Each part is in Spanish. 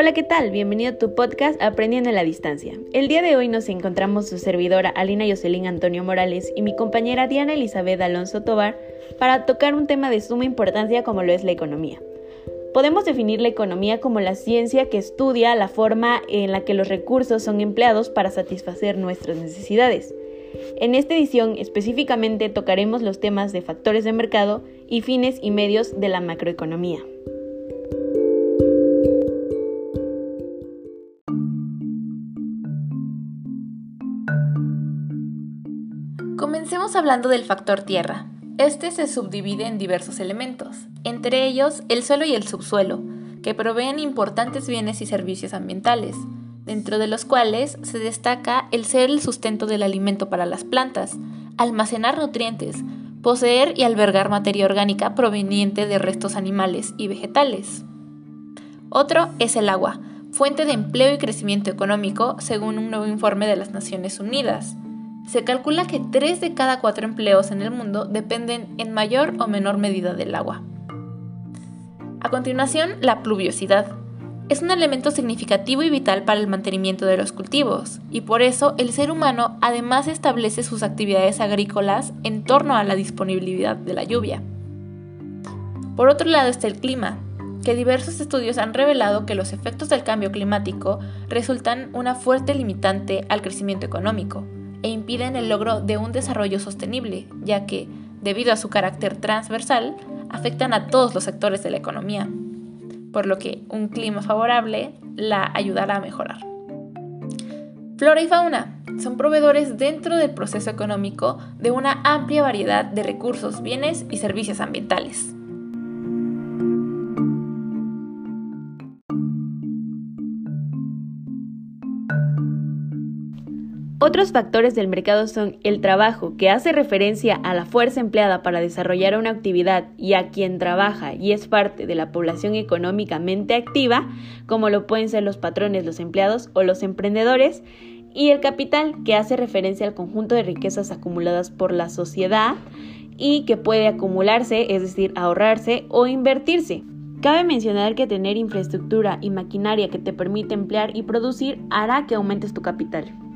Hola, ¿qué tal? Bienvenido a tu podcast Aprendiendo en la Distancia. El día de hoy nos encontramos su servidora Alina Yoselín Antonio Morales y mi compañera Diana Elizabeth Alonso Tobar para tocar un tema de suma importancia como lo es la economía. Podemos definir la economía como la ciencia que estudia la forma en la que los recursos son empleados para satisfacer nuestras necesidades. En esta edición específicamente tocaremos los temas de factores de mercado y fines y medios de la macroeconomía. Comencemos hablando del factor tierra. Este se subdivide en diversos elementos, entre ellos el suelo y el subsuelo, que proveen importantes bienes y servicios ambientales, dentro de los cuales se destaca el ser el sustento del alimento para las plantas, almacenar nutrientes, poseer y albergar materia orgánica proveniente de restos animales y vegetales. Otro es el agua, fuente de empleo y crecimiento económico según un nuevo informe de las Naciones Unidas. Se calcula que 3 de cada 4 empleos en el mundo dependen en mayor o menor medida del agua. A continuación, la pluviosidad es un elemento significativo y vital para el mantenimiento de los cultivos, y por eso el ser humano además establece sus actividades agrícolas en torno a la disponibilidad de la lluvia. Por otro lado está el clima, que diversos estudios han revelado que los efectos del cambio climático resultan una fuerte limitante al crecimiento económico e impiden el logro de un desarrollo sostenible, ya que, debido a su carácter transversal, afectan a todos los sectores de la economía por lo que un clima favorable la ayudará a mejorar. Flora y fauna son proveedores dentro del proceso económico de una amplia variedad de recursos, bienes y servicios ambientales. Otros factores del mercado son el trabajo, que hace referencia a la fuerza empleada para desarrollar una actividad y a quien trabaja y es parte de la población económicamente activa, como lo pueden ser los patrones, los empleados o los emprendedores, y el capital, que hace referencia al conjunto de riquezas acumuladas por la sociedad y que puede acumularse, es decir, ahorrarse o invertirse. Cabe mencionar que tener infraestructura y maquinaria que te permite emplear y producir hará que aumentes tu capital.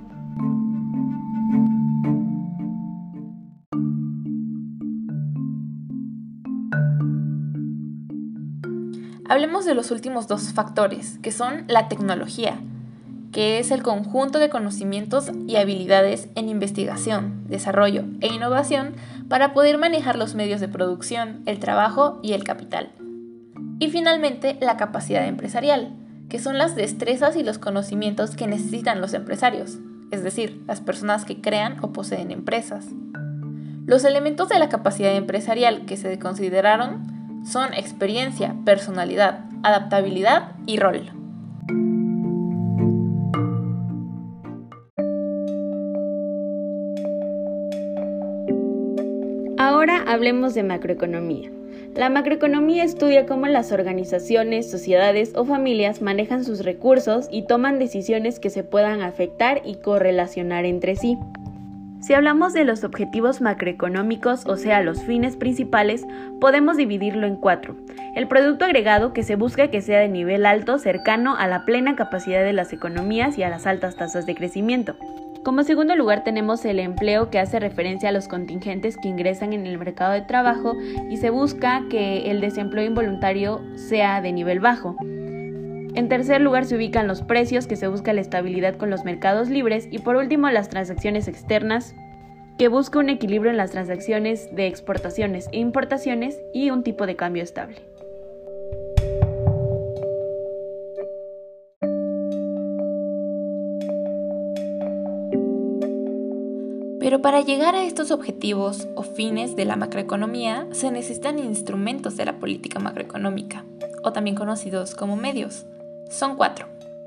Hablemos de los últimos dos factores, que son la tecnología, que es el conjunto de conocimientos y habilidades en investigación, desarrollo e innovación para poder manejar los medios de producción, el trabajo y el capital. Y finalmente, la capacidad empresarial, que son las destrezas y los conocimientos que necesitan los empresarios, es decir, las personas que crean o poseen empresas. Los elementos de la capacidad empresarial que se consideraron son experiencia, personalidad, adaptabilidad y rol. Ahora hablemos de macroeconomía. La macroeconomía estudia cómo las organizaciones, sociedades o familias manejan sus recursos y toman decisiones que se puedan afectar y correlacionar entre sí. Si hablamos de los objetivos macroeconómicos, o sea, los fines principales, podemos dividirlo en cuatro. El producto agregado, que se busca que sea de nivel alto, cercano a la plena capacidad de las economías y a las altas tasas de crecimiento. Como segundo lugar tenemos el empleo que hace referencia a los contingentes que ingresan en el mercado de trabajo y se busca que el desempleo involuntario sea de nivel bajo. En tercer lugar se ubican los precios, que se busca la estabilidad con los mercados libres. Y por último las transacciones externas, que busca un equilibrio en las transacciones de exportaciones e importaciones y un tipo de cambio estable. Pero para llegar a estos objetivos o fines de la macroeconomía se necesitan instrumentos de la política macroeconómica, o también conocidos como medios. Son cuatro,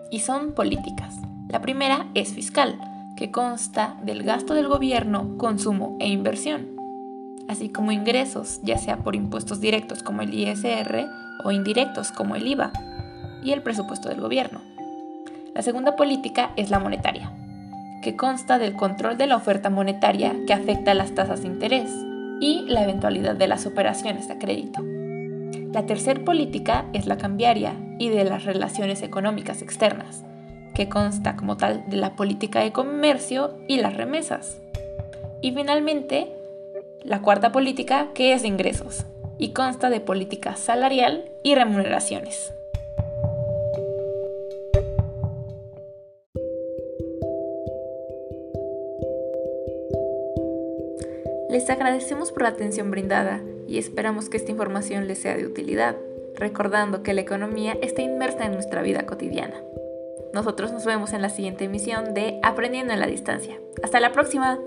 y son políticas. La primera es fiscal, que consta del gasto del gobierno, consumo e inversión, así como ingresos, ya sea por impuestos directos como el ISR o indirectos como el IVA, y el presupuesto del gobierno. La segunda política es la monetaria, que consta del control de la oferta monetaria que afecta a las tasas de interés y la eventualidad de las operaciones de crédito. La tercera política es la cambiaria, y de las relaciones económicas externas, que consta como tal de la política de comercio y las remesas. Y finalmente, la cuarta política, que es de ingresos, y consta de política salarial y remuneraciones. Les agradecemos por la atención brindada y esperamos que esta información les sea de utilidad, recordando que la economía está inmersa en nuestra vida cotidiana. Nosotros nos vemos en la siguiente emisión de Aprendiendo en la Distancia. Hasta la próxima.